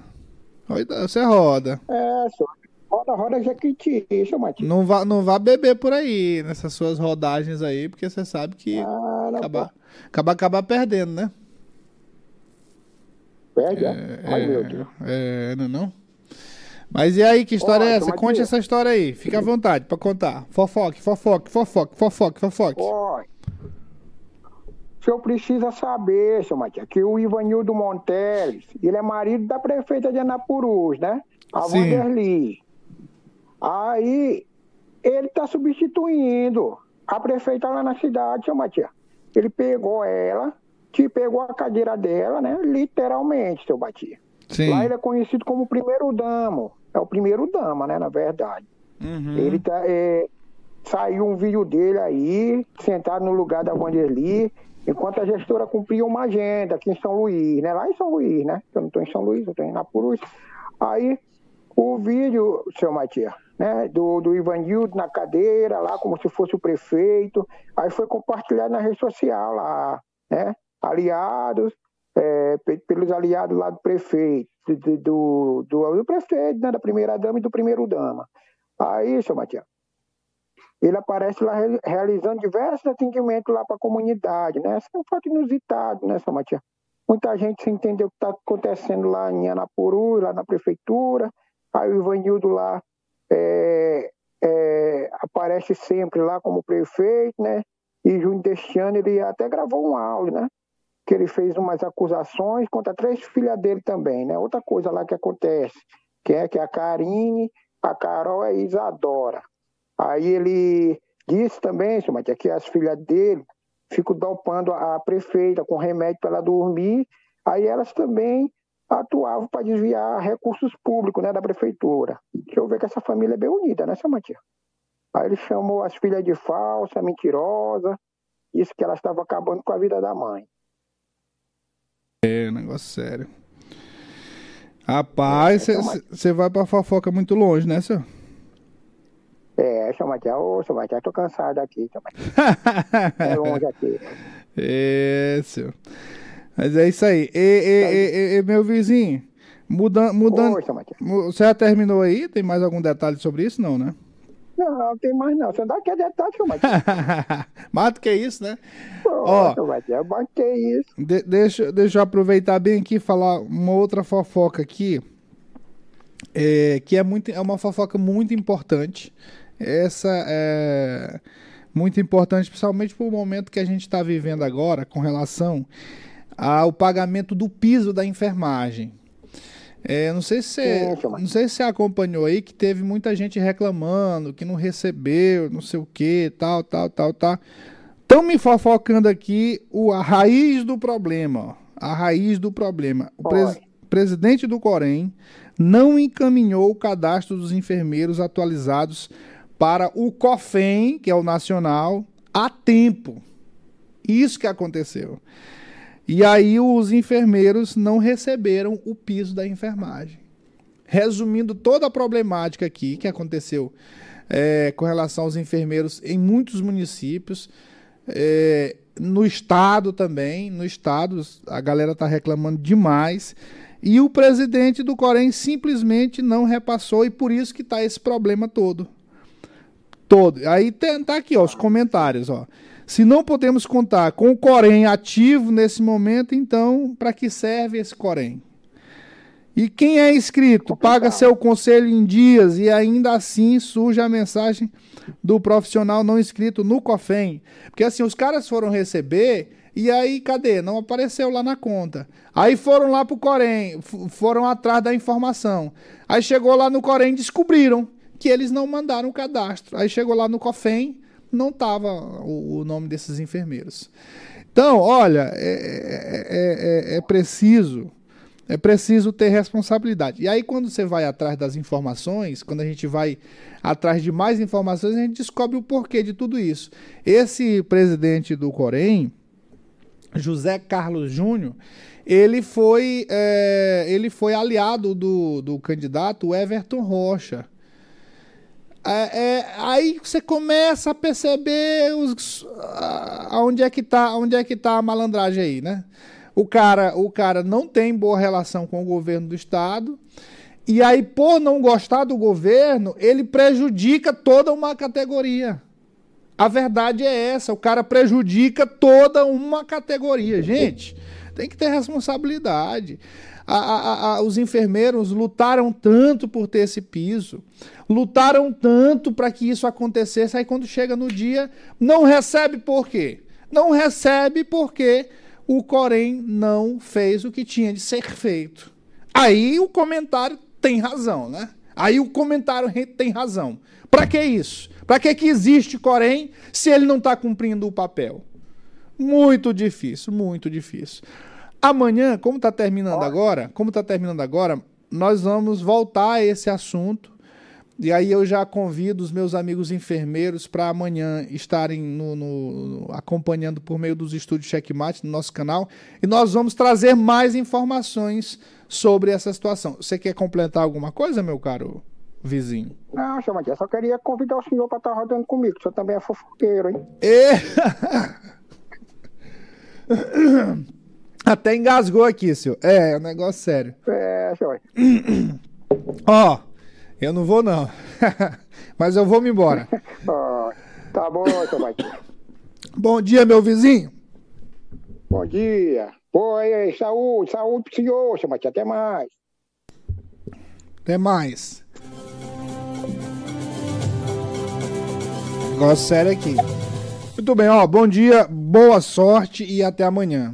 Você roda. É, senhor. Roda, roda Jequiti, seu Matias. Não vá, não vá beber por aí, nessas suas rodagens aí, porque você sabe que ah, acaba, acaba, acaba perdendo, né? Perde, é? é Ai, meu Deus. É, não é não? Mas e aí, que história é essa? Conte essa história aí. Fica à vontade pra contar. Fofoque, fofoque, fofoque, fofoque, fofoque. Ó, o senhor precisa saber, seu Matias, que o Ivanildo Monteles, ele é marido da prefeita de Anapurus, né? A Sim. Vanderly. Aí, ele tá substituindo a prefeita lá na cidade, seu Matias. Ele pegou ela, te pegou a cadeira dela, né? Literalmente, seu Matias. Sim. Lá ele é conhecido como primeiro damo é o primeiro dama, né, na verdade. Uhum. Ele tá, é, saiu um vídeo dele aí, sentado no lugar da Vanderly, enquanto a gestora cumpria uma agenda aqui em São Luís, né, lá em São Luís, né, eu não estou em São Luís, eu estou em Napurus. Aí, o vídeo, seu Matias, né, do, do Ivanildo na cadeira, lá como se fosse o prefeito, aí foi compartilhado na rede social lá, né, aliados, é, pelos aliados lá do prefeito do, do, do, prefeito, né, da primeira-dama e do primeiro-dama. Aí, seu Matias, ele aparece lá realizando diversos atendimentos lá para a comunidade, né? Isso é um fato inusitado, né, seu Matias? Muita gente sem entender o que está acontecendo lá em Anapuru, lá na prefeitura. Aí o Ivanildo lá é, é, aparece sempre lá como prefeito, né? E junho deste ano ele até gravou um áudio, né? Que ele fez umas acusações contra três filhas dele também, né? Outra coisa lá que acontece, que é que a Karine, a Carol e a Isadora. Aí ele disse também, senhor Matias, que as filhas dele ficam dopando a prefeita com remédio para ela dormir, aí elas também atuavam para desviar recursos públicos né, da prefeitura. Deixa eu ver que essa família é bem unida, né, senhor Matias? Aí ele chamou as filhas de falsa, mentirosa, disse que elas estavam acabando com a vida da mãe. É, negócio sério. Rapaz, você vai pra fofoca muito longe, né, senhor? É, seu Matias, ô, seu Matias, tô cansado aqui, seu Matias. é longe aqui. É, senhor. Mas é isso aí. E, e, e, e meu vizinho, mudando. mudando você já terminou aí? Tem mais algum detalhe sobre isso? Não, né? Não, não tem mais não. Você dá que é detalhe, Matias. (laughs) mais do que isso, né? Pô, Ó, Matias, mais que isso. De, deixa, deixa eu aproveitar bem aqui e falar uma outra fofoca aqui. É, que é, muito, é uma fofoca muito importante. Essa é muito importante, principalmente para o momento que a gente está vivendo agora com relação ao pagamento do piso da enfermagem. É, não sei se você, não sei se você acompanhou aí que teve muita gente reclamando que não recebeu, não sei o que, tal, tal, tal, tal. Estão me fofocando aqui o, a raiz do problema, ó, a raiz do problema. O pres, presidente do Corém não encaminhou o cadastro dos enfermeiros atualizados para o COFEM, que é o nacional, a tempo. Isso que aconteceu. E aí os enfermeiros não receberam o piso da enfermagem. Resumindo toda a problemática aqui que aconteceu é, com relação aos enfermeiros em muitos municípios, é, no estado também, no estado a galera está reclamando demais. E o presidente do Corém simplesmente não repassou e por isso que está esse problema todo todo. Aí tá aqui, ó, os comentários, ó. Se não podemos contar com o Corém ativo nesse momento, então para que serve esse Corém? E quem é inscrito paga seu conselho em dias e ainda assim surge a mensagem do profissional não inscrito no COFEM. Porque assim, os caras foram receber e aí cadê? Não apareceu lá na conta. Aí foram lá pro Corém, foram atrás da informação. Aí chegou lá no Corém e descobriram que eles não mandaram o cadastro. Aí chegou lá no COFEM, não estava o, o, nome desses enfermeiros. Então, olha, é, é, é, é, preciso. É preciso ter responsabilidade. E aí, quando você vai atrás das informações, quando a gente vai atrás de mais informações, a gente descobre o porquê de tudo isso. Esse presidente do Corém, José Carlos Júnior, ele foi, é, ele foi aliado do, do candidato Everton Rocha. É, é, aí você começa a perceber os, onde é que tá, onde é que tá a malandragem aí, né? O cara, o cara não tem boa relação com o governo do estado. E aí, por não gostar do governo, ele prejudica toda uma categoria. A verdade é essa, o cara prejudica toda uma categoria. Gente, tem que ter responsabilidade. A, a, os enfermeiros lutaram tanto por ter esse piso lutaram tanto para que isso acontecesse, aí quando chega no dia, não recebe por quê? Não recebe porque o Corém não fez o que tinha de ser feito. Aí o comentário tem razão, né? Aí o comentário tem razão. Para que isso? Para que, que existe Corém se ele não está cumprindo o papel? Muito difícil, muito difícil. Amanhã, como está terminando agora, como está terminando agora, nós vamos voltar a esse assunto e aí eu já convido os meus amigos enfermeiros para amanhã estarem no, no, acompanhando por meio dos estúdios Checkmate no nosso canal. E nós vamos trazer mais informações sobre essa situação. Você quer completar alguma coisa, meu caro vizinho? Não, senhor Matias, só queria convidar o senhor para estar tá rodando comigo, o senhor também é fofoqueiro, hein? E... (laughs) (laughs) Até engasgou aqui, senhor. É, é um negócio sério. É, senhor. (clears throat) Ó, eu não vou, não. (laughs) Mas eu vou me embora. (laughs) oh, tá bom, seu Matias. Bom dia, meu vizinho. Bom dia. Aí, saúde, saúde pro senhor, seu Matias. Até mais. Até mais. Negócio sério aqui. Muito bem, ó. Bom dia, boa sorte e até amanhã.